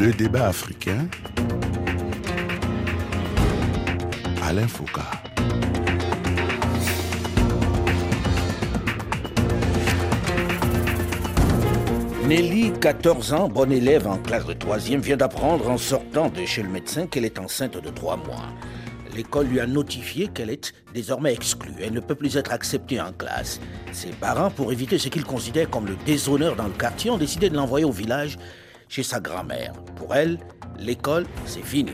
Le débat africain. Alain Foucault. Nelly, 14 ans, bonne élève en classe de 3e, vient d'apprendre en sortant de chez le médecin qu'elle est enceinte de 3 mois. L'école lui a notifié qu'elle est désormais exclue. Elle ne peut plus être acceptée en classe. Ses parents, pour éviter ce qu'ils considèrent comme le déshonneur dans le quartier, ont décidé de l'envoyer au village chez sa grand-mère. Pour elle, l'école, c'est fini.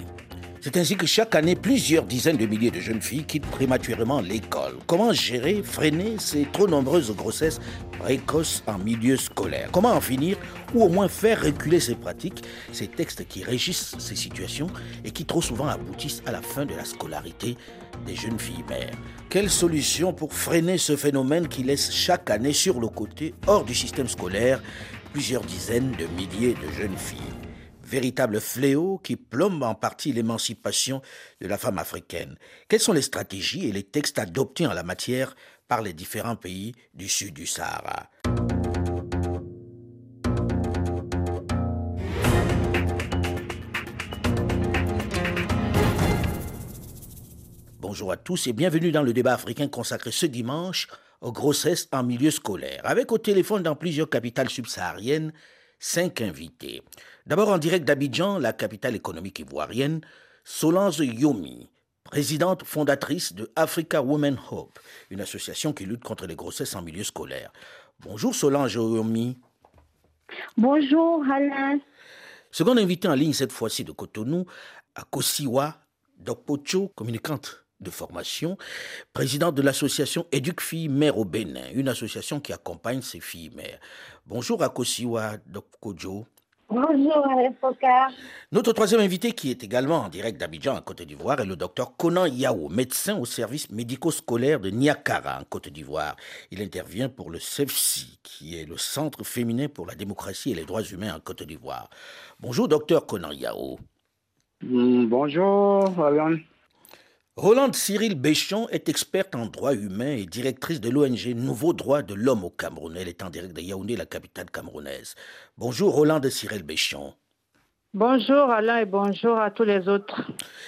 C'est ainsi que chaque année, plusieurs dizaines de milliers de jeunes filles quittent prématurément l'école. Comment gérer, freiner ces trop nombreuses grossesses précoces en milieu scolaire? Comment en finir ou au moins faire reculer ces pratiques, ces textes qui régissent ces situations et qui trop souvent aboutissent à la fin de la scolarité des jeunes filles mères? Quelle solution pour freiner ce phénomène qui laisse chaque année sur le côté, hors du système scolaire, plusieurs dizaines de milliers de jeunes filles véritable fléau qui plombe en partie l'émancipation de la femme africaine. Quelles sont les stratégies et les textes adoptés en la matière par les différents pays du sud du Sahara? Bonjour à tous et bienvenue dans le débat africain consacré ce dimanche aux grossesses en milieu scolaire. Avec au téléphone dans plusieurs capitales subsahariennes, cinq invités. D'abord en direct d'Abidjan, la capitale économique ivoirienne, Solange Yomi, présidente fondatrice de Africa Women Hope, une association qui lutte contre les grossesses en milieu scolaire. Bonjour Solange Yomi. Bonjour Alain. Second invité en ligne cette fois-ci de Cotonou, Akosiwa Dokpocho, communicante de formation, présidente de l'association Éduque Filles Mères au Bénin, une association qui accompagne ces filles mères. Bonjour Akosiwa Dokpocho. Bonjour Alain Focard. Notre troisième invité, qui est également en direct d'Abidjan, en Côte d'Ivoire, est le docteur Conan Yao, médecin au service médico-scolaire de Niakara, en Côte d'Ivoire. Il intervient pour le CEFSI, qui est le Centre féminin pour la démocratie et les droits humains en Côte d'Ivoire. Bonjour, docteur Conan Yao. bonjour, Alain. Rolande Cyril Béchon est experte en droit humain et directrice de l'ONG Nouveau Droit de l'Homme au Cameroun. Elle est en direct de Yaoundé, la capitale camerounaise. Bonjour Rolande Cyril Béchon. Bonjour Alain et bonjour à tous les autres.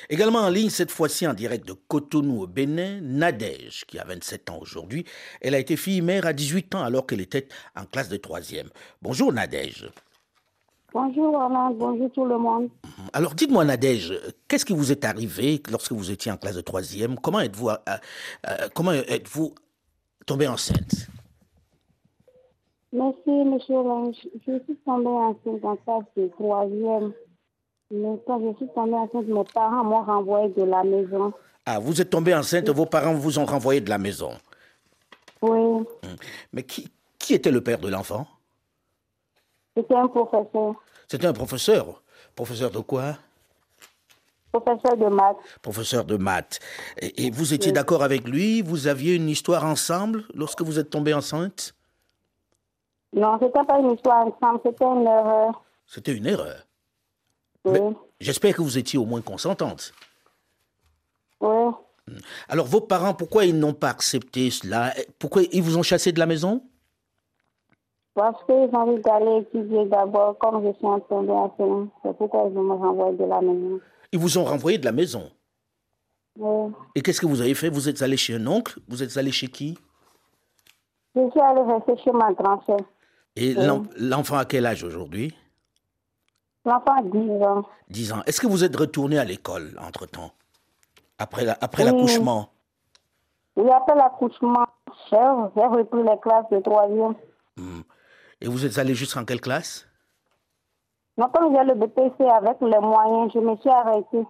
Également en ligne, cette fois-ci en direct de Cotonou au Bénin, Nadège, qui a 27 ans aujourd'hui. Elle a été fille mère à 18 ans alors qu'elle était en classe de troisième. Bonjour Nadège. Bonjour Alain, bonjour tout le monde. Alors dites-moi Nadège, qu'est-ce qui vous est arrivé lorsque vous étiez en classe de troisième? Comment êtes-vous euh, euh, comment êtes-vous tombée enceinte? Merci monsieur Alain. Je suis tombée enceinte en classe de troisième. Mais quand je suis tombée enceinte, mes parents m'ont renvoyé de la maison. Ah, vous êtes tombée enceinte, vos parents vous ont renvoyé de la maison Oui. Mais qui, qui était le père de l'enfant? C'était un professeur. C'était un professeur Professeur de quoi? Professeur de maths. Professeur de maths. Et, et vous étiez d'accord avec lui? Vous aviez une histoire ensemble lorsque vous êtes tombée enceinte? Non, c'était pas une histoire ensemble, c'était une erreur. C'était une erreur. Oui. J'espère que vous étiez au moins consentante. Oui. Alors vos parents, pourquoi ils n'ont pas accepté cela? Pourquoi ils vous ont chassé de la maison? Parce qu'ils ont envie d'aller étudier d'abord, comme je suis en tombée enceinte. C'est pourquoi ils me renvoyé de la maison. Ils vous ont renvoyé de la maison? Oui. Et qu'est-ce que vous avez fait? Vous êtes allé chez un oncle? Vous êtes allé chez qui? Je suis allée rester chez ma grand-sœur. Et l'en- l'enfant a quel âge aujourd'hui? L'enfant a 10 ans. 10 ans. Est-ce que vous êtes retourné à l'école entre-temps? Après la- après Oui. l'accouchement? Et après l'accouchement, j'ai j'ai repris les classes de troisième. Et vous êtes allé jusqu'en quelle classe? Mais comme j'ai le BPC avec les moyens, je me suis arrêtée.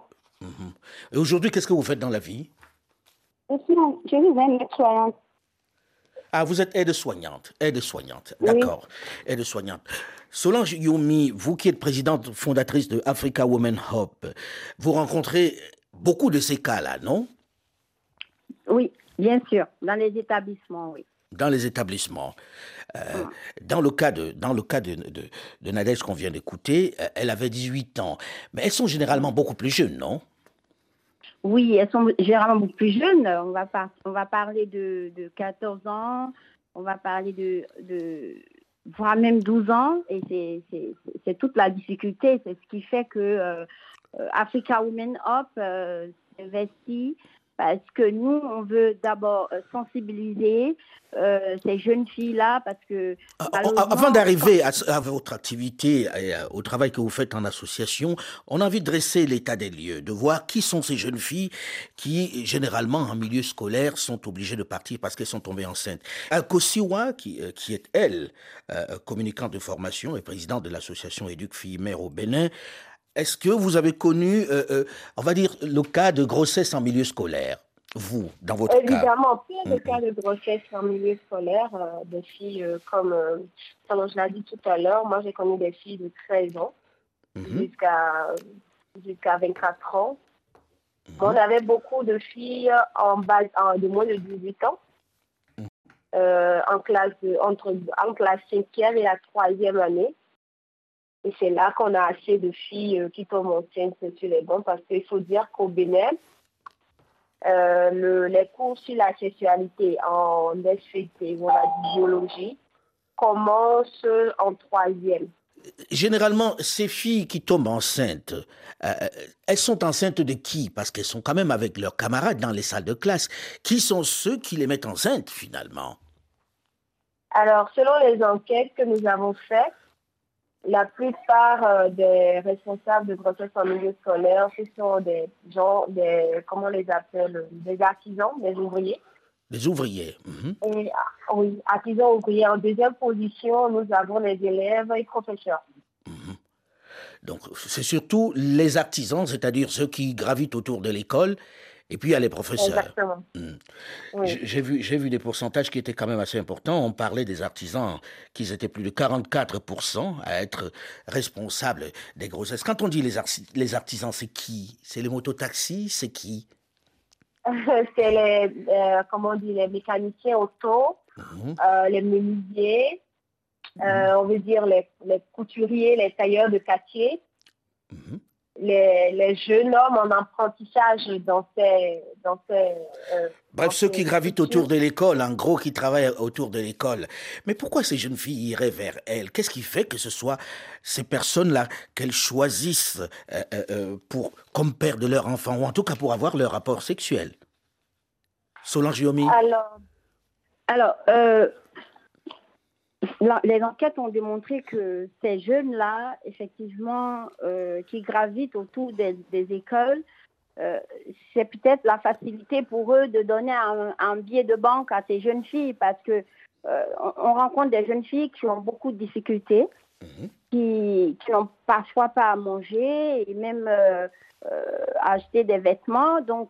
Et aujourd'hui, qu'est-ce que vous faites dans la vie? Je suis, je suis une aide-soignante. Ah, vous êtes aide-soignante. Aide-soignante. Oui. D'accord. Aide-soignante. Solange Yomi, vous qui êtes présidente fondatrice de Africa Women Hope, vous rencontrez beaucoup de ces cas-là, non? Oui, bien sûr, dans les établissements, oui. Dans les établissements. Euh, dans le cas de, dans le cas de, de, de Nadège qu'on vient d'écouter, euh, elle avait 18 ans. Mais elles sont généralement beaucoup plus jeunes, non? Oui, elles sont généralement beaucoup plus jeunes. On va, par- on va parler de, de 14 ans, on va parler de, de voire même 12 ans. Et c'est toute la difficulté. C'est ce qui fait que Africa Women Up s'investit parce que nous, on veut d'abord euh, sensibiliser euh, ces jeunes filles-là, parce que... Ah, avant d'arriver à, votre activité, et au travail que vous faites en association, on a envie de dresser l'état des lieux, de voir qui sont ces jeunes filles qui, généralement, en milieu scolaire, sont obligées de partir parce qu'elles sont tombées enceintes. Kosiwa, qui, euh, qui est, elle, communicante de formation et présidente de l'association Éduque Filles Mères au Bénin, est-ce que vous avez connu, euh, euh, on va dire, le cas de grossesse en milieu scolaire vous, dans votre cas Évidemment, plein de cas de grossesse en milieu scolaire, euh, des filles comme, comme je l'ai dit tout à l'heure, moi j'ai connu des filles de 13 ans mhm. jusqu'à jusqu'à 24 ans. Mhm. On avait beaucoup de filles en bas, de moins de 18 ans, mhm. en classe entre en classe 5e et la 3e année. Et c'est là qu'on a assez de filles euh, qui tombent enceintes sur les bancs parce qu'il faut dire qu'au Bénin, euh, les cours sur la sexualité en SVT ou la biologie commencent en troisième. Généralement, ces filles qui tombent enceintes, euh, elles sont enceintes de qui? Parce qu'elles sont quand même avec leurs camarades dans les salles de classe. Qui sont ceux qui les mettent enceintes finalement? Alors, selon les enquêtes que nous avons faites, la plupart euh, des responsables de grossesse en milieu scolaire, ce sont des gens, des, comment on les appelle, des artisans, des ouvriers. Des ouvriers. Mhm. Ah, oui, artisans ouvriers. En deuxième position, nous avons les élèves et professeurs. Mhm. Donc, c'est surtout les artisans, c'est-à-dire ceux qui gravitent autour de l'école et puis il y a les professeurs. Exactement. Hmm. J'ai vu, vu des pourcentages qui étaient quand même assez importants. On parlait des artisans, qu'ils étaient plus de 44% à être responsables des grossesses. Quand on dit les, les artisans, c'est qui? C'est les mototaxis C'est qui? C'est les, euh, comment on dit, les mécaniciens auto, mhm. euh, les menuisiers, euh, mhm. on veut dire les, les, couturiers, les tailleurs de quartier. Mhm les, jeunes hommes en apprentissage dans ces... Dans ces euh, Bref, ceux qui gravitent autour de l'école, en gros, qui travaillent autour de l'école. Mais pourquoi ces jeunes filles iraient vers elles? Qu'est-ce qui fait que ce soit ces personnes-là qu'elles choisissent euh, euh, pour, comme père de leur enfant, ou en tout cas pour avoir leur rapport sexuel? Solange Yomi. Alors, alors les enquêtes ont démontré que ces jeunes-là, effectivement, euh, qui gravitent autour des, écoles, euh, c'est peut-être la facilité pour eux de donner un, billet de banque à ces jeunes filles parce que euh, on, rencontre des jeunes filles qui ont beaucoup de difficultés, mhm. qui, qui n'ont parfois pas à manger et même à acheter des vêtements. Donc,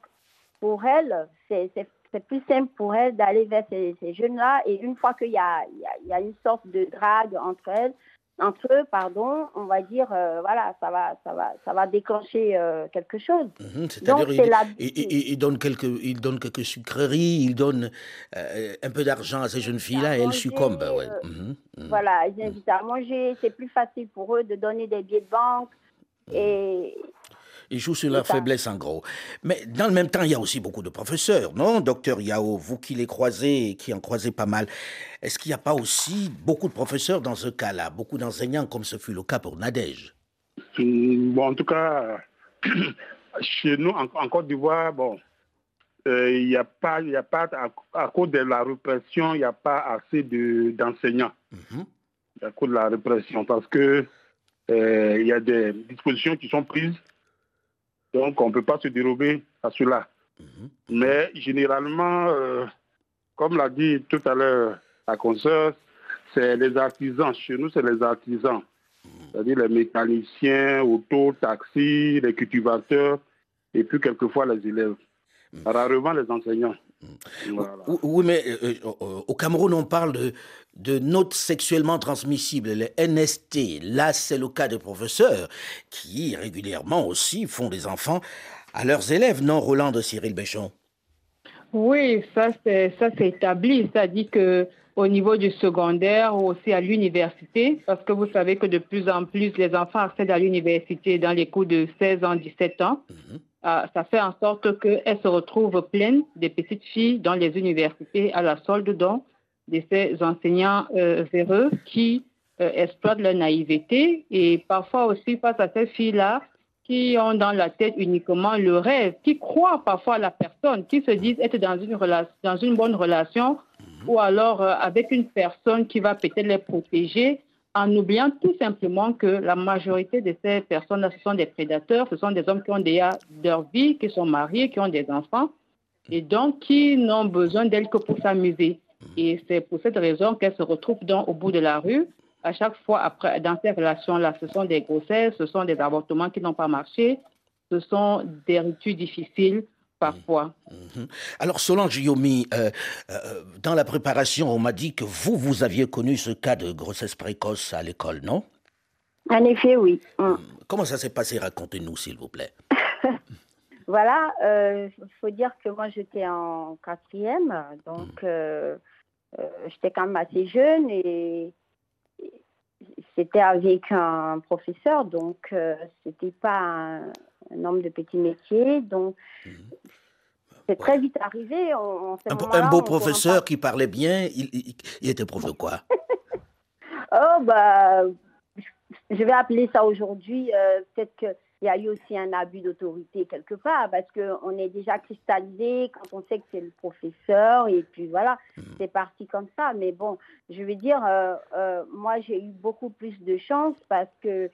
pour elles, c'est c'est plus simple pour elles d'aller vers ces, jeunes-là. Et une fois qu'il y, y a, une sorte de drague entre elles, entre eux, pardon, on va dire, euh, voilà, ça va, ça va, ça va déclencher euh, quelque chose. Mhm, c'est-à-dire, il, donne quelques, il donne quelques sucreries, il donne euh, un peu d'argent à ces jeunes filles-là et elles succombent. Ouais. Mhm, mhm. Voilà, ils invitent à manger. C'est plus facile pour eux de donner des billets de banque. Et ils jouent sur leur faiblesse en gros. Mais dans le même temps, il y a aussi beaucoup de professeurs, non, docteur Yao Vous qui les croisez et qui en croisez pas mal, est-ce qu'il n'y a pas aussi beaucoup de professeurs dans ce cas-là, beaucoup d'enseignants comme ce fut le cas pour Nadège? Hmm, Bon, en tout cas, chez nous, en, Côte d'Ivoire, bon, euh, il n'y a pas, il a pas à, cause de la répression, il n'y a pas assez d'enseignants. Mhm. À cause de la répression, parce que euh, il y a des dispositions qui sont prises donc, on ne peut pas se dérober à cela. Mhm. Mais généralement, euh, comme l'a dit tout à l'heure la consoeur, c'est les artisans. Chez nous, c'est les artisans. Mhm. C'est-à-dire les mécaniciens, auto, taxis, les cultivateurs, et puis quelquefois les élèves. Mhm. Rarement les enseignants. Oui, mais euh, euh, au Cameroun, on parle de, de notes sexuellement transmissibles, les NST. Là, c'est le cas des professeurs qui régulièrement aussi font des enfants à leurs élèves, non, Roland de Cyril Béchon Oui, ça c'est ça c'est établi, c'est-à-dire que au niveau du secondaire ou aussi à l'université, parce que vous savez que de plus en plus les enfants accèdent à l'université dans les cours de 16 ans, 17 ans. Mhm. Ah, ça fait en sorte qu'elles se retrouvent pleines des petites filles dans les universités à la solde donc de ces enseignants euh, véreux qui exploitent leur naïveté et parfois aussi face à ces filles-là qui ont dans la tête uniquement le rêve, qui croient parfois à la personne, qui se disent être dans une, dans une bonne relation ou alors avec une personne qui va peut-être les protéger en oubliant tout simplement que la majorité de ces personnes-là, ce sont des prédateurs, ce sont des hommes qui ont déjà leur vie, qui sont mariés, qui ont des enfants, et donc qui n'ont besoin d'elles que pour s'amuser. Et c'est pour cette raison qu'elles se retrouvent donc au bout de la rue. À chaque fois, après, dans ces relations-là, ce sont des grossesses, ce sont des avortements qui n'ont pas marché, ce sont des ruptures difficiles, parfois. Mhm. Alors, Solange Yomi, euh, euh, dans la préparation, on m'a dit que vous, vous aviez connu ce cas de grossesse précoce à l'école, non? En effet, oui. Mm. Comment ça s'est passé? Racontez-nous, s'il vous plaît. voilà, il euh, faut dire que moi, j'étais en quatrième, donc mm. j'étais quand même assez jeune et c'était avec un professeur, donc c'était pas un, un homme de petit métier. Donc, mhm. c'est très vite arrivé. un, beau professeur qui parlait bien, il, était prof de quoi? Oh, bah, je vais appeler ça aujourd'hui, euh, peut-être qu'il y a eu aussi un abus d'autorité quelque part, parce qu'on est déjà cristallisé quand on sait que c'est le professeur, et puis voilà, mhm. c'est parti comme ça. Mais bon, je veux dire, euh, euh, moi j'ai eu beaucoup plus de chance parce que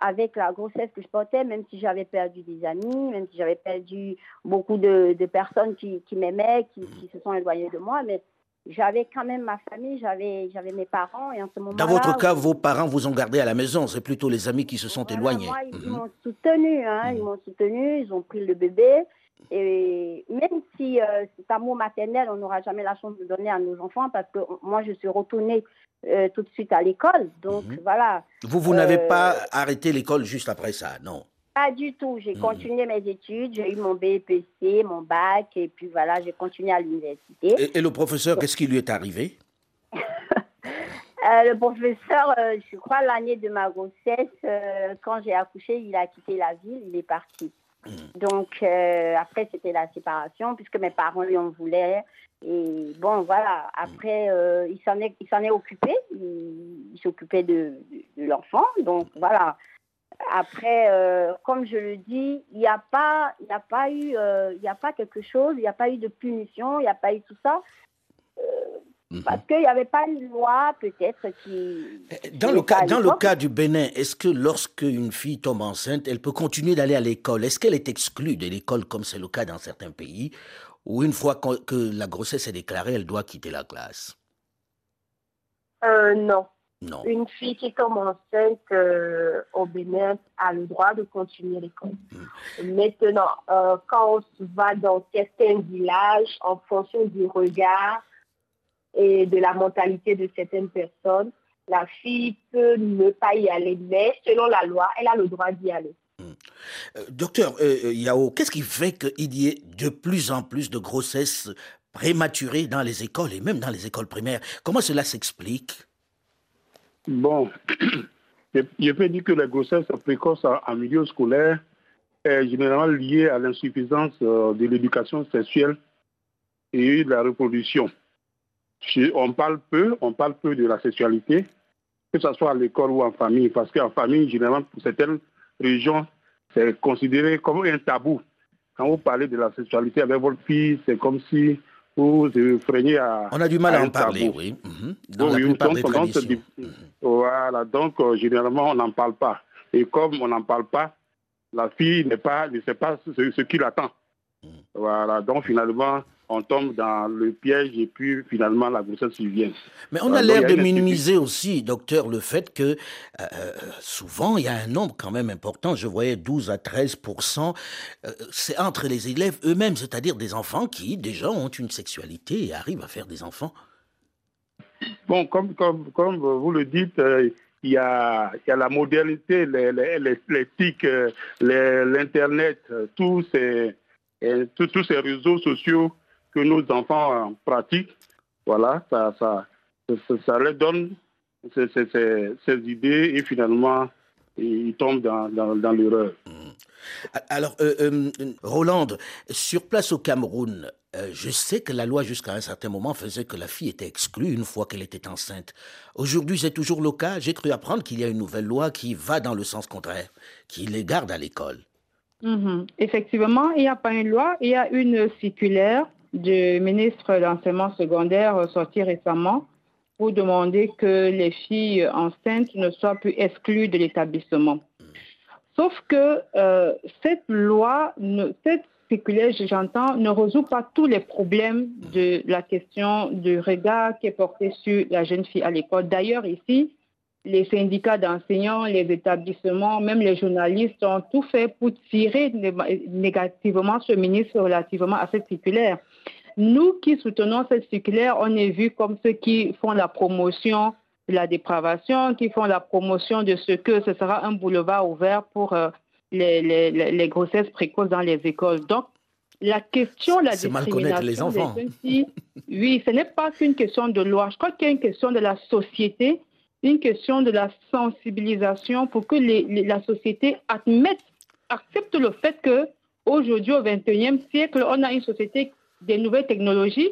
avec la grossesse que je portais, même si j'avais perdu des amis, même si j'avais perdu beaucoup de, personnes qui, m'aimaient, qui, se sont éloignées de moi, mais j'avais quand même ma famille, j'avais, j'avais mes parents. Et en ce moment Dans votre cas, vos parents vous ont gardé à la maison, c'est plutôt les amis qui se sont éloignés. Moi, ils mhm. m'ont soutenu, hein, ils mhm. m'ont soutenu, ils ont pris le bébé. Et même si euh, cet amour maternel, on n'aura jamais la chance de donner à nos enfants, parce que moi, je suis retournée euh, tout de suite à l'école. Donc, mhm. voilà. Vous, vous n'avez euh, pas arrêté l'école juste après ça, non? Pas du tout. J'ai mhm. continué mes études. J'ai eu mon BPC, mon bac, et puis voilà, j'ai continué à l'université. Et, le professeur, qu'est-ce qui lui est arrivé? Le professeur, je crois, l'année de ma grossesse, quand j'ai accouché, il a quitté la ville, il est parti. Donc, euh, après, c'était la séparation, puisque mes parents lui en voulaient. Et bon, voilà, après, euh, il s'en est, il s'en est occupé. Il, s'occupait de, l'enfant. Donc, voilà. Après, euh, comme je le dis, il n'y a pas, il a eu, il n'y a pas quelque chose, il n'y a pas eu de punition, il n'y a pas eu tout ça. Mhm. Parce qu'il n'y avait pas une loi, peut-être, qui. Dans, le cas, dans le cas du Bénin, est-ce que lorsque une fille tombe enceinte, elle peut continuer d'aller à l'école? Est-ce qu'elle est exclue de l'école, comme c'est le cas dans certains pays, ou une fois que la grossesse est déclarée, elle doit quitter la classe? Euh, Non. Non. Une fille qui tombe enceinte euh, au Bénin a le droit de continuer l'école. Mhm. Maintenant, euh, quand on va dans certains villages, en fonction du regard, et de la mentalité de certaines personnes, la fille peut ne pas y aller, mais selon la loi, elle a le droit d'y aller. Hmm. Euh, docteur euh, euh, Yao, qu'est-ce qui fait qu'il y ait de plus en plus de grossesses prématurées dans les écoles et même dans les écoles primaires? Comment cela s'explique? Bon, je peux dire que la grossesse précoce en milieu scolaire est généralement liée à l'insuffisance de l'éducation sexuelle et de la reproduction on parle peu, on parle peu de la sexualité, que ce soit à l'école ou en famille, parce qu'en famille, généralement, pour certaines régions, c'est considéré comme un tabou. Quand vous parlez de la sexualité avec votre fille, c'est comme si vous freinez à. On a du mal à, en parler, oui. Mhm. Dans la plupart des traditions. Voilà, donc euh, généralement, on n'en parle pas. Et comme on n'en parle pas, la fille pas, ne sait pas ce, ce qui l'attend. Mhm. Voilà, donc finalement, on tombe dans le piège et puis finalement la grossesse vient. Mais on a l'air de minimiser aussi, docteur, le fait que euh, euh, souvent il y a un nombre quand même important, je voyais 12 à 13% euh, c'est entre les élèves eux-mêmes, c'est-à-dire des enfants qui déjà ont une sexualité et arrivent à faire des enfants. Bon, comme, comme, comme vous le dites, il y, a, il y a la modernité, l'éthique, l'Internet, tous ces, tous ces réseaux sociaux que nos enfants pratiquent, voilà, ça, ça, ça, leur donne ces, ces, ces, idées et finalement, ils tombent dans, dans, l'erreur. Alors, euh, euh, Roland, sur place au Cameroun, euh, je sais que la loi jusqu'à un certain moment faisait que la fille était exclue une fois qu'elle était enceinte. Aujourd'hui, c'est toujours le cas. J'ai cru apprendre qu'il y a une nouvelle loi qui va dans le sens contraire, qui les garde à l'école. Mhm. Effectivement, il n'y a pas une loi, il y a une circulaire du ministre de l'enseignement secondaire sortie récemment pour demander que les filles enceintes ne soient plus exclues de l'établissement. Sauf que euh, cette loi, cette circulaire, j'entends, ne résout pas tous les problèmes de la question du regard qui est porté sur la jeune fille à l'école. D'ailleurs, ici, les syndicats d'enseignants, les établissements, même les journalistes ont tout fait pour tirer négativement ce ministre relativement à cette circulaire. Nous qui soutenons cette circulaire, on est vu comme ceux qui font la promotion de la dépravation, qui font la promotion de ce que ce sera un boulevard ouvert pour euh, les, les, les, grossesses précoces dans les écoles. Donc, la question la discrimination les enfants. Des oui, ce n'est pas qu'une question de loi. Je crois qu'il y a une question de la société, une question de la sensibilisation pour que les, la société admette, accepte le fait que aujourd'hui, au XXIe siècle, on a une société des nouvelles technologies,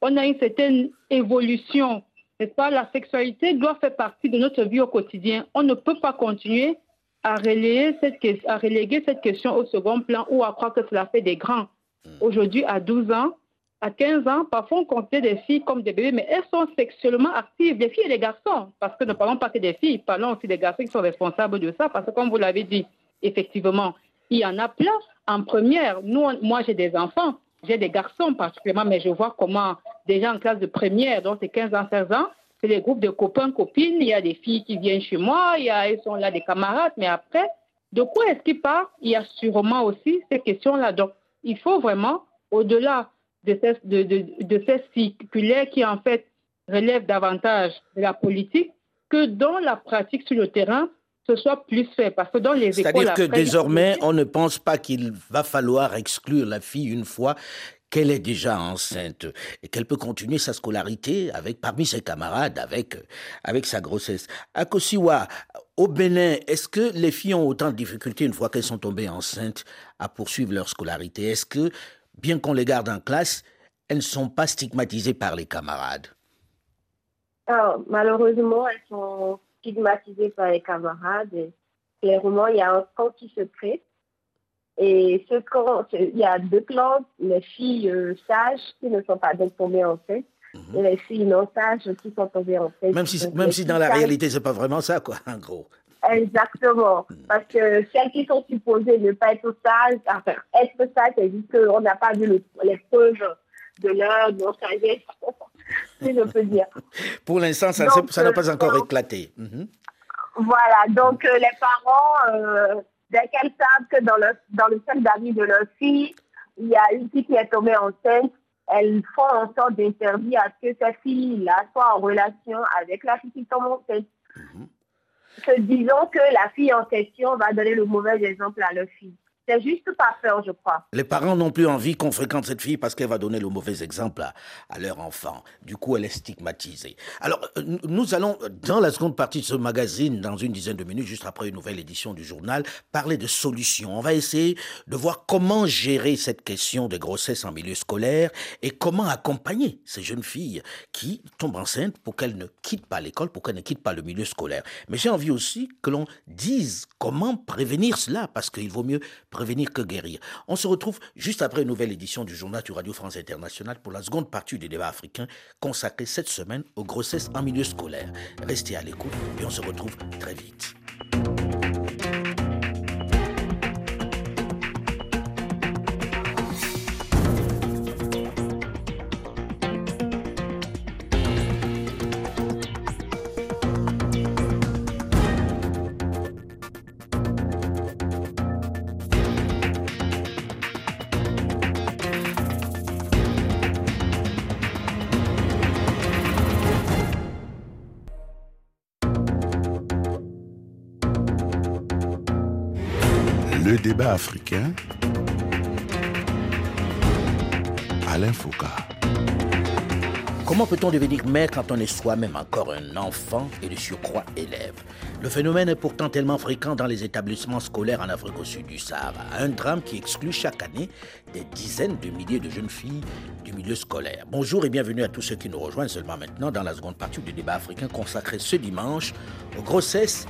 on a une certaine évolution. N'est-ce pas? La sexualité doit faire partie de notre vie au quotidien. On ne peut pas continuer à reléguer cette, à reléguer cette question au second plan ou à croire que cela fait des grands. Hmm. Aujourd'hui, à 12 ans, à 15 ans, parfois on compte des filles comme des bébés, mais elles sont sexuellement actives, les filles et les garçons, parce que ne parlons pas que des filles, parlons aussi des garçons qui sont responsables de ça, parce que comme vous l'avez dit, effectivement, il y en a plein. En première, nous, moi j'ai des enfants, j'ai des garçons particulièrement, mais je vois comment déjà en classe de première, donc c'est 15 ans, 16 ans, c'est les groupes de copains, copines, il y a des filles qui viennent chez moi, il y a, elles sont là des camarades, mais après, de quoi est-ce qu'ils parlent? Il y a sûrement aussi ces questions-là. Donc, il faut vraiment, au-delà de ces, de ces circulaires qui en fait relèvent davantage de la politique, que dans la pratique sur le terrain, ce soit plus fait. Parce que dans les C'est-à-dire que désormais, on ne pense pas qu'il va falloir exclure la fille une fois qu'elle est déjà enceinte et qu'elle peut continuer sa scolarité avec parmi ses camarades avec avec sa grossesse. À Kosiwa, au Bénin, est-ce que les filles ont autant de difficultés une fois qu'elles sont tombées enceintes à poursuivre leur scolarité? Est-ce que bien qu'on les garde en classe, elles ne sont pas stigmatisées par les camarades? Alors, Malheureusement, elles sont stigmatisées par les camarades. Et clairement, il y a un camp qui se crée. Et ce camp, il y a deux clans, les filles euh, sages qui ne sont pas donc tombées enceintes mhm. et les filles non sages qui sont tombées. Même si, même si dans la réalité, ce n'est pas vraiment ça, quoi, en gros. Exactement. Mhm. Parce que celles qui sont supposées ne pas être sages, enfin, être sages, c'est juste qu'on n'a pas vu les preuves de leur non-sagesse, si je peux dire. Pour l'instant, ça n'a pas encore euh, éclaté. Mhm. Voilà, donc euh, les parents dès qu'elles savent que dans le, dans le cercle d'amis de leur fille, il y a une fille qui est tombée enceinte, elles font en sorte d'interdire à ce que cette fille-là soit en relation avec la fille qui tombe enceinte. Se disant que la fille en question va donner le mauvais exemple à leur fille. C'est juste pas peur, je crois. Les parents n'ont plus envie qu'on fréquente cette fille parce qu'elle va donner le mauvais exemple à, à, leur enfant. Du coup, elle est stigmatisée. Alors, euh, nous allons, dans la seconde partie de ce magazine, dans une dizaine de minutes, juste après une nouvelle édition du journal, parler de solutions. On va essayer de voir comment gérer cette question des grossesses en milieu scolaire et comment accompagner ces jeunes filles qui tombent enceintes pour qu'elles ne quittent pas l'école, pour qu'elles ne quittent pas le milieu scolaire. Mais j'ai envie aussi que l'on dise comment prévenir cela parce qu'il vaut mieux prévenir que guérir. On se retrouve juste après une nouvelle édition du journal du Radio France International pour la seconde partie du débat africain consacré cette semaine aux grossesses en milieu scolaire. Restez à l'écoute et on se retrouve très vite. Débat africain, Alain Foucault. Comment peut-on devenir mère quand on est soi-même encore un enfant et de surcroît élève? Le phénomène est pourtant tellement fréquent dans les établissements scolaires en Afrique au sud du Sahara. Un drame qui exclut chaque année des dizaines de milliers de jeunes filles du milieu scolaire. Bonjour et bienvenue à tous ceux qui nous rejoignent seulement maintenant dans la seconde partie du débat africain consacré ce dimanche aux grossesses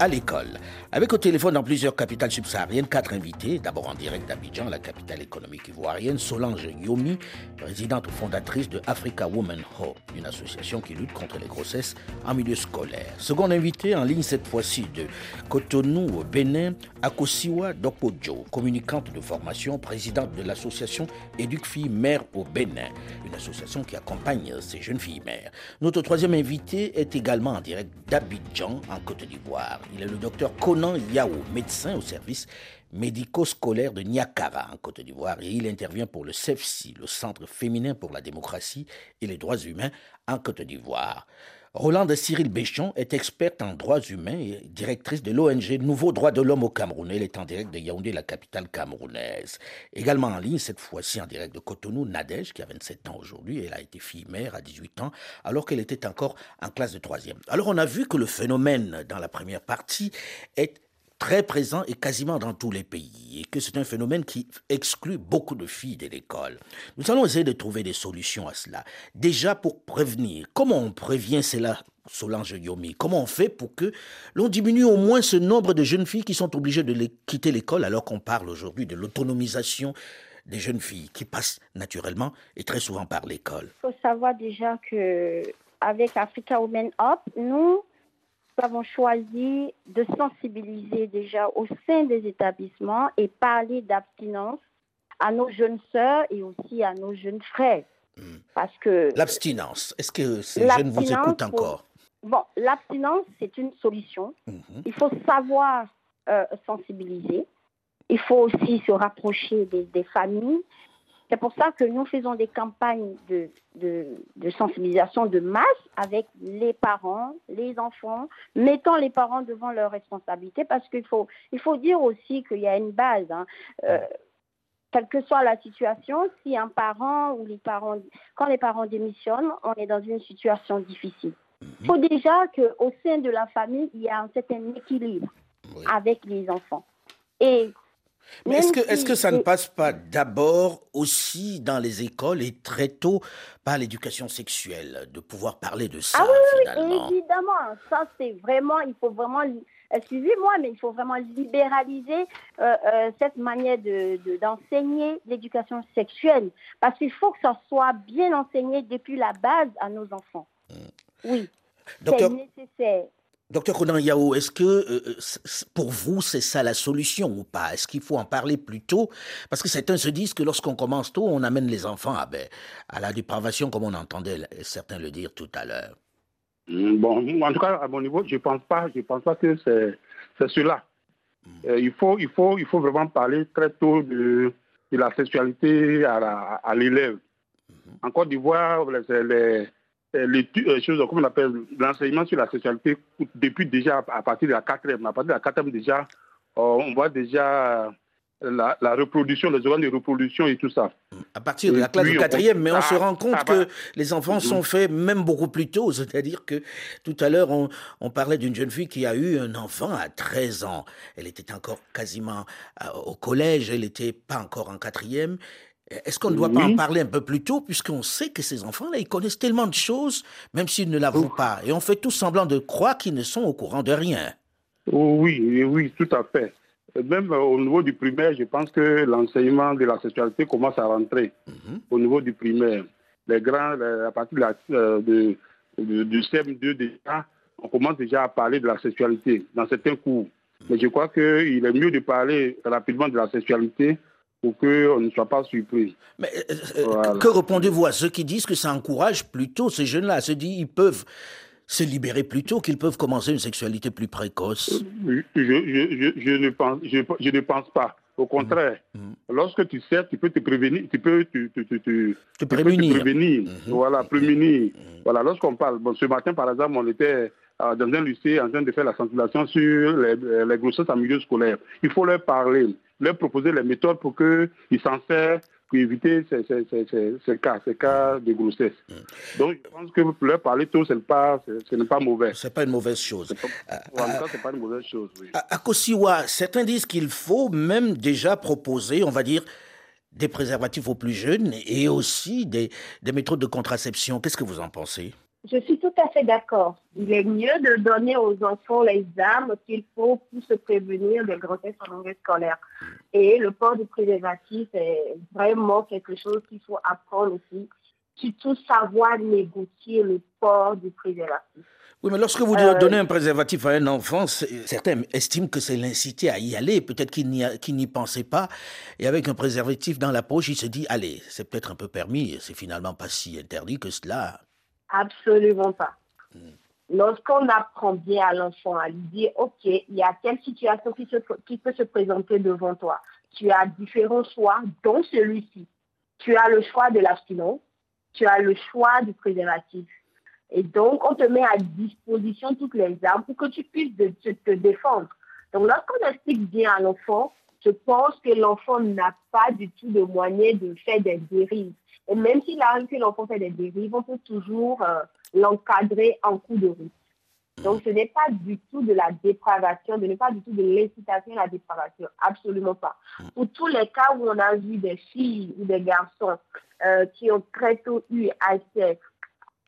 à l'école. Avec au téléphone dans plusieurs capitales subsahariennes, quatre invités. D'abord en direct d'Abidjan, la capitale économique ivoirienne, Solange Yomi, présidente fondatrice de Africa Women Hope, une association qui lutte contre les grossesses en milieu scolaire. Second invité en ligne cette fois-ci de Cotonou au Bénin, Akosiwa Dokojo, communicante de formation, présidente de l'association Éduque Filles Mères au Bénin, une association qui accompagne ces jeunes filles mères. Notre troisième invité est également en direct d'Abidjan, en Côte d'Ivoire. Il est le docteur Conan Yao, médecin au service médico-scolaire de Niakara, en Côte d'Ivoire, et il intervient pour le CEFSI, le Centre féminin pour la démocratie et les droits humains, en Côte d'Ivoire. Rolande Cyril Béchon est experte en droits humains et directrice de l'ONG Nouveau Droits de l'Homme au Cameroun. Elle est en direct de Yaoundé, la capitale camerounaise. Également en ligne, cette fois-ci en direct de Cotonou, Nadège, qui a 27 ans aujourd'hui. Elle a été fille mère à 18 ans, alors qu'elle était encore en classe de troisième. Alors on a vu que le phénomène dans la première partie est très présent et quasiment dans tous les pays, et que c'est un phénomène qui exclut beaucoup de filles de l'école. Nous allons essayer de trouver des solutions à cela. Déjà pour prévenir, comment on prévient cela Solange Yomi, comment on fait pour que l'on diminue au moins ce nombre de jeunes filles qui sont obligées de quitter l'école alors qu'on parle aujourd'hui de l'autonomisation des jeunes filles qui passent naturellement et très souvent par l'école? Il faut savoir déjà que avec Africa Women Up, nous nous avons choisi de sensibiliser déjà au sein des établissements et parler d'abstinence à nos jeunes sœurs et aussi à nos jeunes frères. Hmm. Parce que l'abstinence, est-ce que ces jeunes vous écoutent encore? Bon, l'abstinence, c'est une solution. Mhm. Il faut savoir euh, sensibiliser. Il faut aussi se rapprocher des, des familles. C'est pour ça que nous faisons des campagnes de, de, de, sensibilisation de masse avec les parents, les enfants, mettant les parents devant leurs responsabilités parce qu'il faut, il faut dire aussi qu'il y a une base. Hein. Euh, quelle que soit la situation, si un parent ou les parents, quand les parents démissionnent, on est dans une situation difficile. Il faut déjà qu'au sein de la famille, il y a un certain équilibre Oui. avec les enfants. Et Mais est-ce que, si- que ça ne passe pas d'abord aussi dans les écoles et très tôt par l'éducation sexuelle, de pouvoir parler de ça Ah oui, oui, finalement? évidemment, ça c'est vraiment, il faut vraiment, li- excusez-moi, mais il faut vraiment libéraliser euh, euh, cette manière de, de- d'enseigner l'éducation sexuelle, parce qu'il faut que ça soit bien enseigné depuis la base à nos enfants. Oui, Docteur, c'est nécessaire. Docteur Conan Yao, est-ce que euh, euh, pour vous c'est ça la solution ou pas? Est-ce qu'il faut en parler plus tôt? Parce que certains se disent que lorsqu'on commence tôt, on amène les enfants à, ben, à la dépravation, comme on entendait certains le dire tout à l'heure. Mm, Bon, en tout cas, à mon niveau, je pense pas, je pense pas que c'est, cela. Euh, il faut, il faut, il faut vraiment parler très tôt de, de la sexualité à, l'élève. En Côte d'Ivoire, les, les, les choses, comment on appelle, l'enseignement sur la sexualité depuis déjà à, partir de la quatrième. À partir de la quatrième déjà, euh, on voit déjà la, la reproduction, les organes de reproduction et tout ça. À partir de la classe de quatrième, mais on Ah, se rend compte ah, que les enfants sont faits même beaucoup plus tôt. C'est-à-dire que tout à l'heure, on, on parlait d'une jeune fille qui a eu un enfant à 13 ans. Elle était encore quasiment euh, au collège, elle n'était pas encore en quatrième. Est-ce qu'on ne doit pas en parler un peu plus tôt, puisqu'on sait que ces enfants-là, ils connaissent tellement de choses, même s'ils ne l'avouent pas. Et on fait tout semblant de croire qu'ils ne sont au courant de rien. Oui, oui, tout à fait. Même au niveau du primaire, je pense que l'enseignement de la sexualité commence à rentrer Mhm. au niveau du primaire. Les grands, à partir de, euh, de- du CM2 déjà, on commence déjà à parler de la sexualité dans certains cours. Mais je crois qu'il est mieux de parler rapidement de la sexualité pour qu'on ne soit pas surpris. Mais euh, euh, Voilà. que répondez-vous à ceux qui disent que ça encourage plutôt ces jeunes-là à se dire qu'ils peuvent se libérer plus tôt, qu'ils peuvent commencer une sexualité plus précoce? Je, je, je, je ne, pense, je, je ne pense pas. Au contraire, Mhm. lorsque tu sais, tu peux te prévenir, tu peux te, te, te, te- Te tu peux prémunir. te prévenir. Mhm. Voilà, prémunir. Voilà, lorsqu'on parle, bon, ce matin par exemple, on était euh, dans un lycée en train de faire la sensibilisation sur les, euh, les grossesses en milieu scolaire. Il faut leur parler, leur proposer les méthodes pour qu'ils s'en servent pour éviter ces, ces, ces, ces, cas, ces cas de grossesse. Mm. Donc, je pense que leur parler tôt, ce n'est pas, pas mauvais. Ce n'est pas une mauvaise chose. Pas, en tout cas, pas une mauvaise chose. Oui. À, à Kosiwa, certains disent qu'il faut même déjà proposer, on va dire, des préservatifs aux plus jeunes et aussi des, des méthodes de contraception. Qu'est-ce que vous en pensez? Je suis tout à fait d'accord. Il est mieux de donner aux enfants les armes qu'il faut pour se prévenir des grossesses en milieu scolaire. Et le port du préservatif est vraiment quelque chose qu'il faut apprendre aussi. Surtout savoir négocier le port du préservatif. Oui, mais lorsque vous euh, donnez un préservatif à un enfant, certains estiment que c'est l'inciter à y aller. Peut-être qu'il n'y pensait pas. Et avec un préservatif dans la poche, il se dit, allez, c'est peut-être un peu permis. C'est finalement pas si interdit que cela. Absolument pas. Hmm. Lorsqu'on apprend bien à l'enfant à lui dire, OK, il y a telle situation qui, qui peut se présenter devant toi. Tu as différents choix, dont celui-ci. Tu as le choix de l'abstinence, tu as le choix du préservatif. Et donc, on te met à disposition toutes les armes pour que tu puisses te défendre. Donc, lorsqu'on explique bien à l'enfant, je pense que l'enfant n'a pas du tout de moyen de faire des dérives. Et même s'il arrive que l'enfant fait des dérives, on peut toujours euh, l'encadrer en coup de route. Donc, ce n'est pas du tout de la dépravation, ce n'est pas du tout de l'incitation à la dépravation, absolument pas. Pour tous les cas où on a vu des filles ou des garçons euh, qui ont très tôt eu accès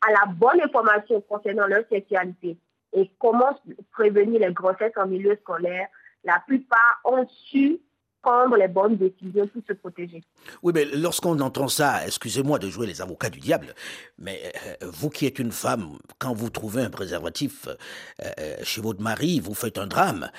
à la bonne information concernant leur sexualité et comment prévenir les grossesses en milieu scolaire, la plupart ont su prendre les bonnes décisions pour se protéger. Oui, mais lorsqu'on entend ça, excusez-moi de jouer les avocats du diable, mais euh, vous qui êtes une femme, quand vous trouvez un préservatif euh, euh, chez votre mari, vous faites un drame.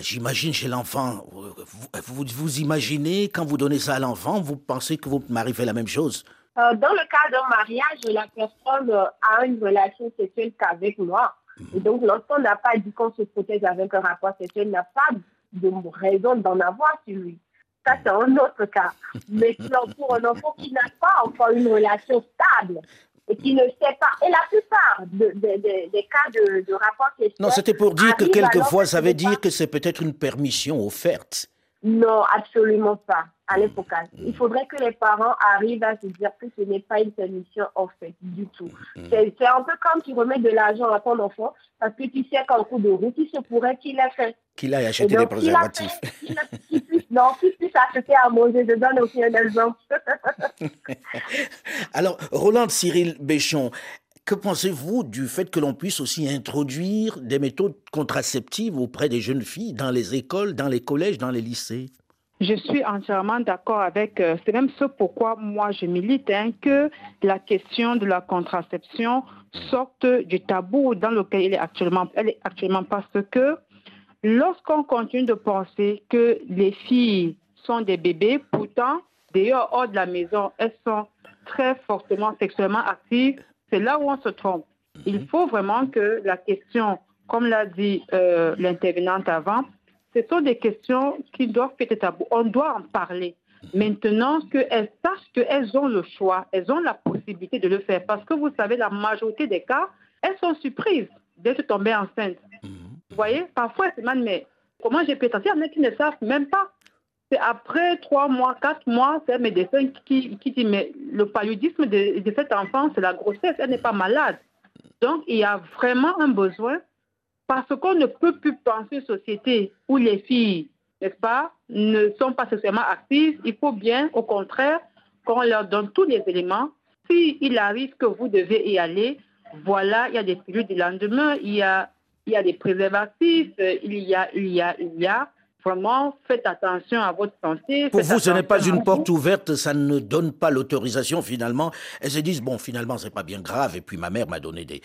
J'imagine chez l'enfant, vous, vous, imaginez quand vous donnez ça à l'enfant, vous pensez que votre mari fait la même chose? Dans le cas d'un mariage, la personne a une relation sexuelle qu'avec moi. Et donc, l'enfant n'a pas dit qu'on se protège avec un rapport sexuel, n'a pas de raison d'en avoir sur lui. Ça, c'est un autre cas. Mais pour un enfant qui n'a pas encore une relation stable et qui ne sait pas, et la plupart des cas de, de rapport sexuel... Non, c'était pour dire que quelquefois, ça veut dire que c'est peut-être une permission offerte. Non, absolument pas à l'époque. Il faudrait que les parents arrivent à se dire que ce n'est pas une permission en fait du tout. Mm. C'est un peu comme tu remets de l'argent à ton enfant parce que tu sais qu'en coup de route, il se pourrait qu'il ait fait. Qu'il aille acheter des préservatifs. non, qu'il puisse acheter à manger. Je donne aussi un exemple. Alors, Roland Cyril Béchon, que pensez-vous du fait que l'on puisse aussi introduire des méthodes contraceptives auprès des jeunes filles dans les écoles, dans les collèges, dans les lycées? Je suis entièrement d'accord avec, euh, c'est même ce pourquoi moi je milite, hein, que la question de la contraception sorte du tabou dans lequel elle est actuellement, elle est actuellement parce que lorsqu'on continue de penser que les filles sont des bébés, pourtant, d'ailleurs, hors de la maison, elles sont très fortement sexuellement actives, c'est là où on se trompe. Il mhm. faut vraiment que la question, comme l'a dit euh, l'intervenante avant, ce sont des questions qui doivent être tabou. On doit en parler. Maintenant qu'elles sachent qu'elles ont le choix, elles ont la possibilité de le faire. Parce que vous savez, la majorité des cas, elles sont surprises d'être tombées enceintes. Mhm. Vous voyez, parfois, elles se demandent, mais comment j'ai pu Il y en a qui ne savent même pas. C'est après trois mois, quatre mois, c'est un médecin qui, qui dit, mais le paludisme de, de cet enfant, c'est la grossesse, elle n'est pas malade. Donc, il y a vraiment un besoin parce qu'on ne peut plus penser une société où les filles, n'est-ce pas, ne sont pas sexuellement actives. Il faut bien, au contraire, qu'on leur donne tous les éléments. S'il arrive que vous devez y aller, voilà, il y a des pilules du lendemain, il y a, il y a des préservatifs, il y a, il y a, il y a. Vraiment, faites attention à votre santé. Pour vous, ce n'est pas une porte ouverte, ça ne donne pas l'autorisation finalement. Elles se disent, bon, finalement, c'est pas bien grave. Et puis ma mère m'a donné des,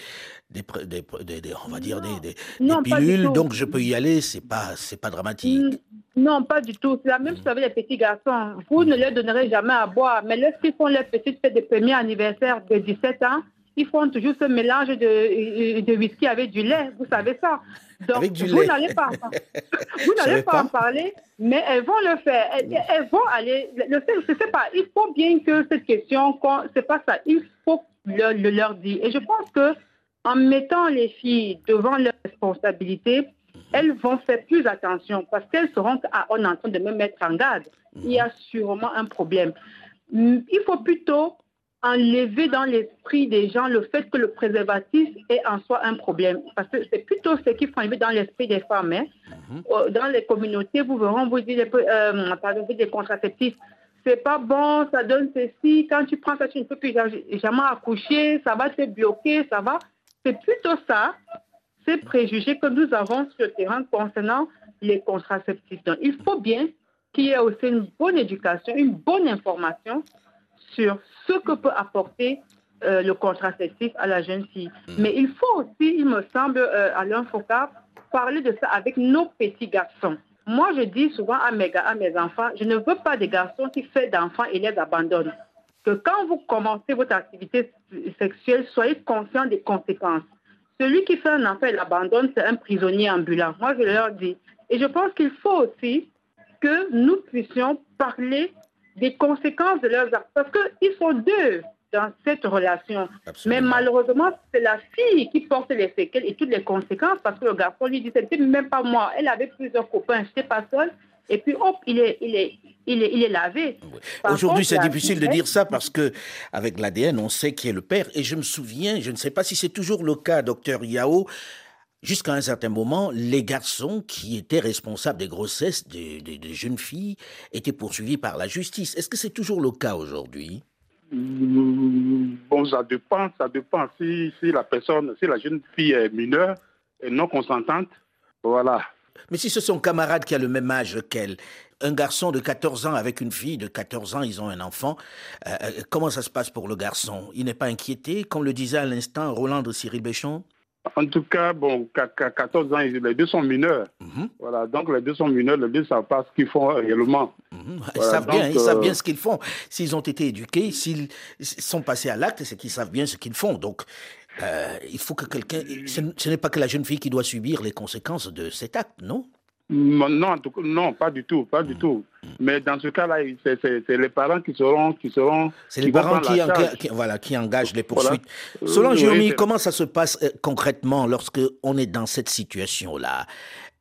des, des, on va dire, des, pilules, donc je peux y aller, c'est pas, c'est pas dramatique. Non, pas du tout. C'est la même chose avec les petits garçons. Vous ne leur donnerez jamais à boire, mais lorsqu'ils font leur petite fête de premier anniversaire de 17 ans, ils font toujours ce mélange de, de whisky avec du lait, vous savez ça. Donc, vous n'allez pas, vous n'allez pas, en parler, mais elles vont le faire. Elles, vont aller. Le fait, je sais pas. Il faut bien que cette question, c'est pas ça. Il faut le, le, leur dire. Et je pense que en mettant les filles devant leurs responsabilités, elles vont faire plus attention parce qu'elles seront à, on est en train de me mettre en garde. Il y a sûrement un problème. il faut plutôt enlever dans l'esprit des gens le fait que le préservatif est en soi un problème. Parce que c'est plutôt ce qui faut enlever dans l'esprit des femmes. Hein. Mhm. Euh, dans les communautés, vous verrez, vous dit euh, des contraceptifs. C'est pas bon, ça donne ceci. Quand tu prends ça, tu ne peux plus jamais accoucher, ça va te bloquer, ça va. C'est plutôt ça, ces préjugés que nous avons sur le terrain concernant les contraceptifs. Donc, il faut bien qu'il y ait aussi une bonne éducation, une bonne information sur ce que peut apporter euh, le contraceptif à la jeune fille. Mm. Mais il faut aussi, il me semble, euh, Alain Foucault, parler de ça avec nos petits garçons. Moi, je dis souvent à mes, à mes enfants, je ne veux pas des garçons qui font d'enfants et les abandonnent. Que quand vous commencez votre activité sexuelle, soyez conscient des conséquences. Celui qui fait un enfant et l'abandonne, c'est un prisonnier ambulant. Moi, je leur dis. Et je pense qu'il faut aussi que nous puissions parler des conséquences de leurs actes. Parce qu'ils sont deux dans cette relation. Mais malheureusement, c'est la fille qui porte les séquelles et toutes les conséquences parce que le garçon lui dit, c'était même pas moi. Elle avait plusieurs copains, je n'étais pas seule. Et puis, hop, il est, il est, il est, il est lavé. Aujourd'hui, c'est difficile de dire ça parce que avec l'ADN, on sait qui est le père. Et je me souviens, je ne sais pas si c'est toujours le cas, docteur Yao, Jusqu'à un certain moment, les garçons qui étaient responsables des grossesses des, jeunes filles étaient poursuivis par la justice. Est-ce que c'est toujours le cas aujourd'hui? Mmh, Bon, ça dépend, ça dépend. Si, si, la personne, si la jeune fille est mineure et non consentante, voilà. Mais si c'est son camarade qui a le même âge qu'elle, un garçon de 14 ans avec une fille de 14 ans, ils ont un enfant, euh, euh, comment ça se passe pour le garçon? Il n'est pas inquiété, comme le disait à l'instant Roland de Cyril Béchon? En tout cas, bon, 14 ans, les deux sont mineurs. Mhm. Voilà, donc les deux sont mineurs, les deux ne savent pas ce qu'ils font réellement. Mhm. Ils savent bien, ils savent bien euh, ce qu'ils font. S'ils ont été éduqués, s'ils sont passés à l'acte, c'est qu'ils savent bien ce qu'ils font. Donc, euh, il faut que quelqu'un. Ce n'est pas que la jeune fille qui doit subir les conséquences de cet acte, non? Non, non, pas du tout, pas du tout. Mais dans ce cas-là, c'est les parents qui seront, qui seront. C'est les parents qui, voilà, qui engagent les poursuites. Selon Solange comment ça se passe euh, concrètement lorsque on est dans cette situation-là?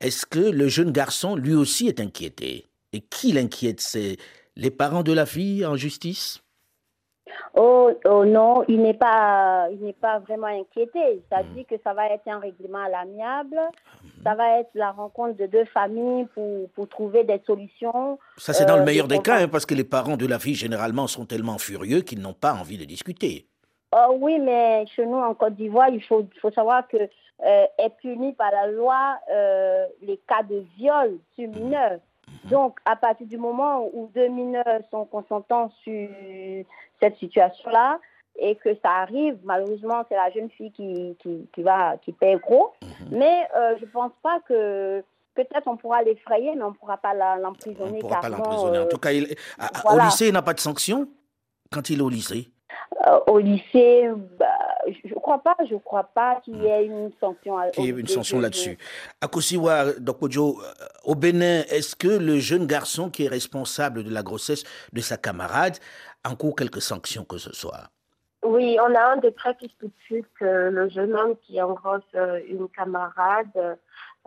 Est-ce que le jeune garçon, lui aussi, est inquiété? Et qui l'inquiète? C'est les parents de la fille en justice? Oh, oh, non, il n'est pas, il n'est pas vraiment inquiété. Ça dit que ça va être un règlement à l'amiable. Ça va être la rencontre de deux familles pour, pour trouver des solutions. Ça, c'est dans le euh, meilleur des cas, hein, parce que les parents de la fille, généralement, sont tellement furieux qu'ils n'ont pas envie de discuter. Oh, oui, mais chez nous, en Côte d'Ivoire, il faut, faut savoir que euh, est puni par la loi euh, les cas de viol sur hmm. mineurs. Donc, à partir du moment où deux mineurs sont consentants sur cette situation-là et que ça arrive, malheureusement, c'est la jeune fille qui, qui, va, qui paie gros. Mhm. Mais euh, je ne pense pas que peut-être on pourra l'effrayer, mais on ne pourra pas l'emprisonner. On ne pourra pas l'emprisonner. en tout cas, il, au lycée, il n'a pas de sanction quand il est au lycée? Euh, Au lycée, bah, je ne crois pas, je crois pas qu'il y ait une sanction. Qu'il y ait une sanction là-dessus. Akosiwa, Dokpojo, euh, au Bénin, est-ce que le jeune garçon qui est responsable de la grossesse de sa camarade encourt quelques sanctions que ce soit Oui, on a un décret qui stipule que le jeune homme qui engrosse euh, une camarade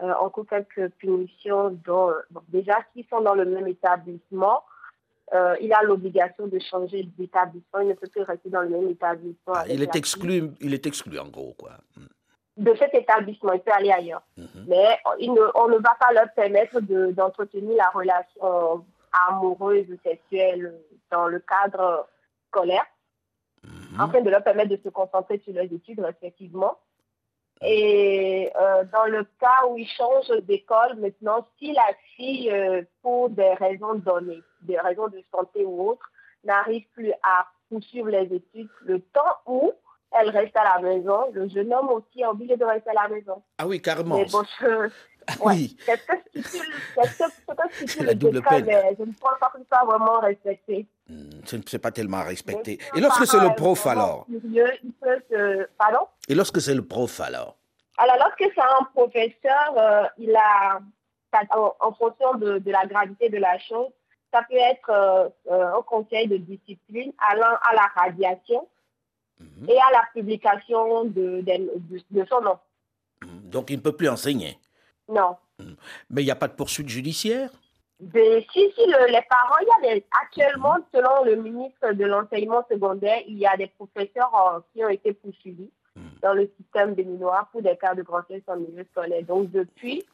euh, encourt quelques punitions, dont, déjà, s'ils sont dans le même établissement, euh, il a l'obligation de changer d'établissement. Il ne peut plus rester dans le même établissement. Ah, il est exclu, il est exclu en gros, quoi. Hmm. De cet établissement, il peut aller ailleurs. Mhm. Mais on ne va pas leur permettre d'entretenir la relation amoureuse ou sexuelle dans le cadre scolaire, mhm. afin de leur permettre de se concentrer sur leurs études respectivement. Et euh, dans le cas où ils changent d'école, maintenant, si la fille, euh, pour des raisons données, des raisons de santé ou autres, n'arrive plus à poursuivre les études, le temps où elle reste à la maison, le jeune homme aussi est obligé de rester à la maison. Ah oui, carrément. Mais bon, je, oui. Qu'est-ce que stipule, le décret, mais je ne pense pas que soit vraiment respecté. Hmm, ce n'est pas tellement respecté. Et lorsque c'est le prof alors Pardon? Et lorsque c'est le prof alors Alors, lorsque c'est un professeur, euh, il a, en, fonction de, de, la gravité de la chose, ça peut être euh, euh, un conseil de discipline allant à la radiation mhm. et à la publication de, de, de son nom. Donc, il ne peut plus enseigner non. Mais il n'y a pas de poursuite judiciaire? Ben, si, si, les parents, il y a des, actuellement, selon le ministre de l'enseignement secondaire, il y a des professeurs euh, qui ont été poursuivis hmm. dans le système béninois pour des cas de grossesse en milieu scolaire. Donc, depuis,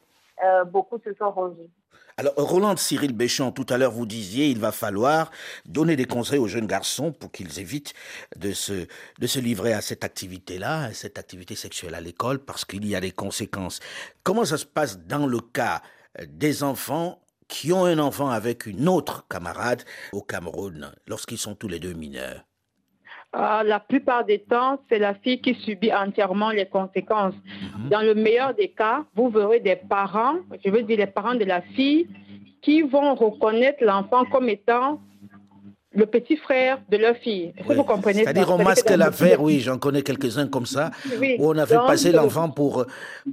euh, beaucoup se sont rangés. Alors, Roland Cyril Béchon, tout à l'heure, vous disiez il va falloir donner des conseils aux jeunes garçons pour qu'ils évitent de se, de se livrer à cette activité-là, cette activité sexuelle à l'école, parce qu'il y a des conséquences. Comment ça se passe dans le cas des enfants qui ont un enfant avec une autre camarade au Cameroun, lorsqu'ils sont tous les deux mineurs? Ah, la plupart des temps, c'est la fille qui subit entièrement les conséquences. Mhm. Dans le meilleur des cas, vous verrez des parents, je veux dire les parents de la fille, qui vont reconnaître l'enfant comme étant le petit frère de leur fille. vous comprenez C'est-à-dire on masque l'affaire, oui, j'en connais quelques-uns comme ça, où on a fait passer l'enfant pour,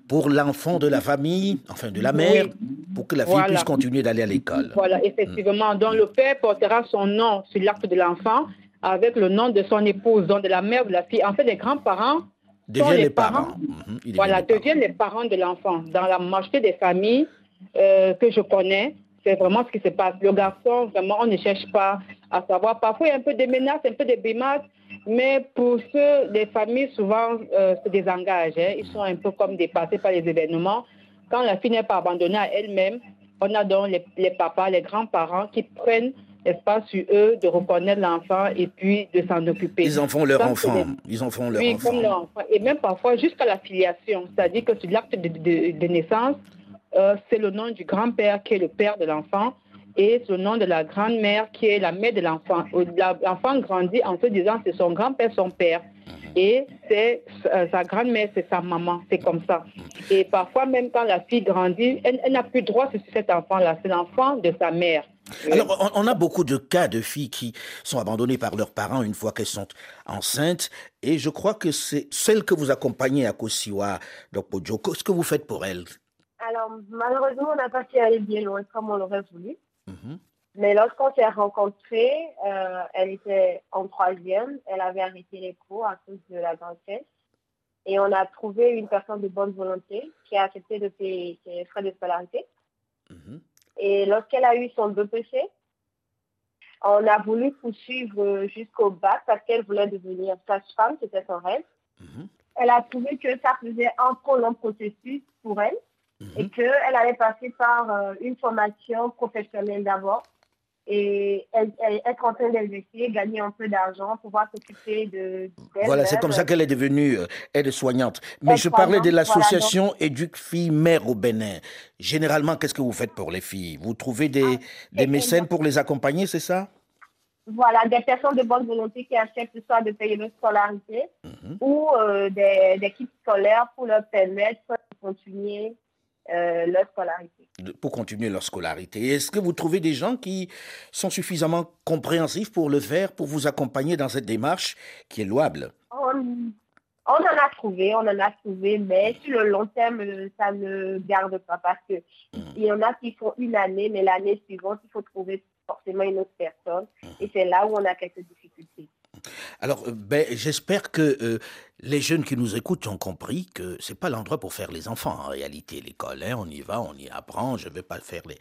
pour l'enfant de la famille, enfin de la mère, pour que la fille puisse continuer d'aller à l'école. Voilà, effectivement. Donc le père portera son nom sur l'acte de l'enfant avec le nom de son épouse, donc de la mère de la fille. En fait, les grands-parents deviennent les, parents. Mhm, voilà, deviennent les parents de l'enfant. Dans la majorité des familles euh, que je connais, c'est vraiment ce qui se passe. Le garçon, vraiment, on ne cherche pas à savoir. Parfois, il y a un peu de menaces, un peu de brimades, mais pour ceux, les familles souvent euh, se désengagent. Hein. Ils sont un peu comme dépassés par les événements. Quand la fille n'est pas abandonnée à elle-même, on a donc les, les papas, les grands-parents qui prennent n'est-ce pas, sur eux de reconnaître l'enfant et puis de s'en occuper. Ils en font leur enfant. Ils en font leur oui, enfant. Comme leur enfant. Et même parfois jusqu'à la filiation. C'est-à-dire que sur l'acte de, naissance, euh, c'est le nom du grand-père qui est le père de l'enfant et c'est le nom de la grand-mère qui est la mère de l'enfant. L'enfant grandit en se disant c'est son grand-père, son père. Et c'est euh, sa grand-mère, c'est sa maman. C'est comme ça. Et parfois, même quand la fille grandit, elle, elle n'a plus droit sur cet enfant-là. C'est l'enfant de sa mère. Alors, on, a beaucoup de cas de filles qui sont abandonnées par leurs parents une fois qu'elles sont enceintes. Et je crois que c'est celle que vous accompagnez à Kosiwa, Pojo. Qu'est-ce que vous faites pour elles? Alors, malheureusement, on n'a pas pu aller bien loin comme on l'aurait voulu. Mhm. Mais lorsqu'on s'est rencontrés, euh, elle était en troisième. Elle avait arrêté les cours à cause de la grossesse. Et on a trouvé une personne de bonne volonté qui a accepté de payer ses frais de scolarité. Mhm. Et lorsqu'elle a eu son BPC, on a voulu poursuivre jusqu'au bac parce qu'elle voulait devenir sage-femme, c'était son rêve. Mhm. Elle a trouvé que ça faisait un trop long processus pour elle mhm. et qu'elle allait passer par euh, une formation professionnelle d'abord et être en train d'investir, gagner un peu d'argent, pouvoir s'occuper de. Voilà, c'est comme ça qu'elle est devenue euh, aide-soignante. Mais je parlais de l'association Éduque Filles Mères au Bénin. Généralement, qu'est-ce que vous faites pour les filles? Vous trouvez des, ah, des mécènes pour les accompagner, c'est ça? Voilà, des personnes de bonne volonté qui acceptent soit de payer leur scolarité mhm. ou euh, des, des kits scolaires pour leur permettre de continuer euh, leur scolarité. Pour continuer leur scolarité. Est-ce que vous trouvez des gens qui sont suffisamment compréhensifs pour le faire, pour vous accompagner dans cette démarche qui est louable? On, en a trouvé, on en a trouvé, mais sur le long terme, ça ne garde pas parce que hmm. il y en a qui font une année, mais l'année suivante, il faut trouver forcément une autre personne. Hmm. Et c'est là où on a quelques difficultés. Alors, euh, ben, j'espère que euh, les jeunes qui nous écoutent ont compris que c'est pas l'endroit pour faire les enfants. En réalité, l'école, hein, on y va, on y apprend. Je vais pas faire les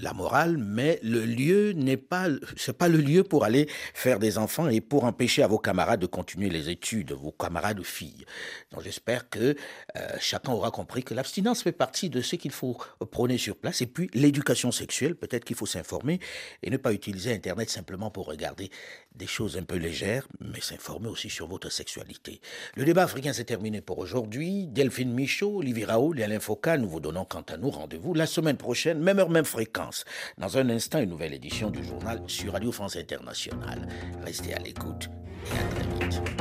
la morale, mais le lieu n'est pas, c'est pas le lieu pour aller faire des enfants et pour empêcher à vos camarades de continuer les études, vos camarades filles. Donc, j'espère que euh, chacun aura compris que l'abstinence fait partie de ce qu'il faut prôner sur place. Et puis, l'éducation sexuelle, peut-être qu'il faut s'informer et ne pas utiliser Internet simplement pour regarder des choses un peu légères, mais s'informer aussi sur votre sexualité. Le débat africain s'est terminé pour aujourd'hui. Delphine Michaud, Olivier Raoul et Alain Foucault, nous vous donnons quant à nous rendez-vous la semaine prochaine, même heure, même fréquence. Dans un instant, une nouvelle édition du journal sur Radio France Internationale. Restez à l'écoute et à très vite.